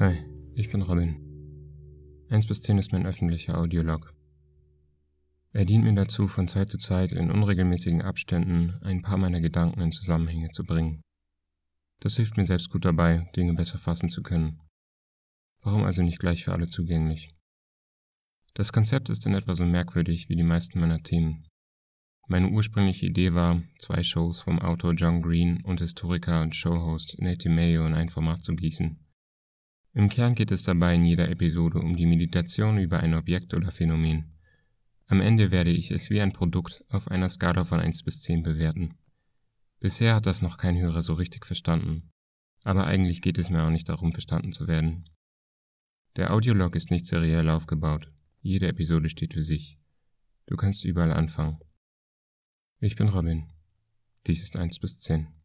Hi, ich bin Robin. 1 bis 10 ist mein öffentlicher Audiolog. Er dient mir dazu, von Zeit zu Zeit in unregelmäßigen Abständen ein paar meiner Gedanken in Zusammenhänge zu bringen. Das hilft mir selbst gut dabei, Dinge besser fassen zu können. Warum also nicht gleich für alle zugänglich? Das Konzept ist in etwa so merkwürdig wie die meisten meiner Themen. Meine ursprüngliche Idee war, zwei Shows vom Autor John Green und Historiker und Showhost Nate Mayo in ein Format zu gießen. Im Kern geht es dabei in jeder Episode um die Meditation über ein Objekt oder Phänomen. Am Ende werde ich es wie ein Produkt auf einer Skala von 1 bis 10 bewerten. Bisher hat das noch kein Hörer so richtig verstanden. Aber eigentlich geht es mir auch nicht darum, verstanden zu werden. Der Audiolog ist nicht seriell aufgebaut. Jede Episode steht für sich. Du kannst überall anfangen. Ich bin Robin. Dies ist 1 bis 10.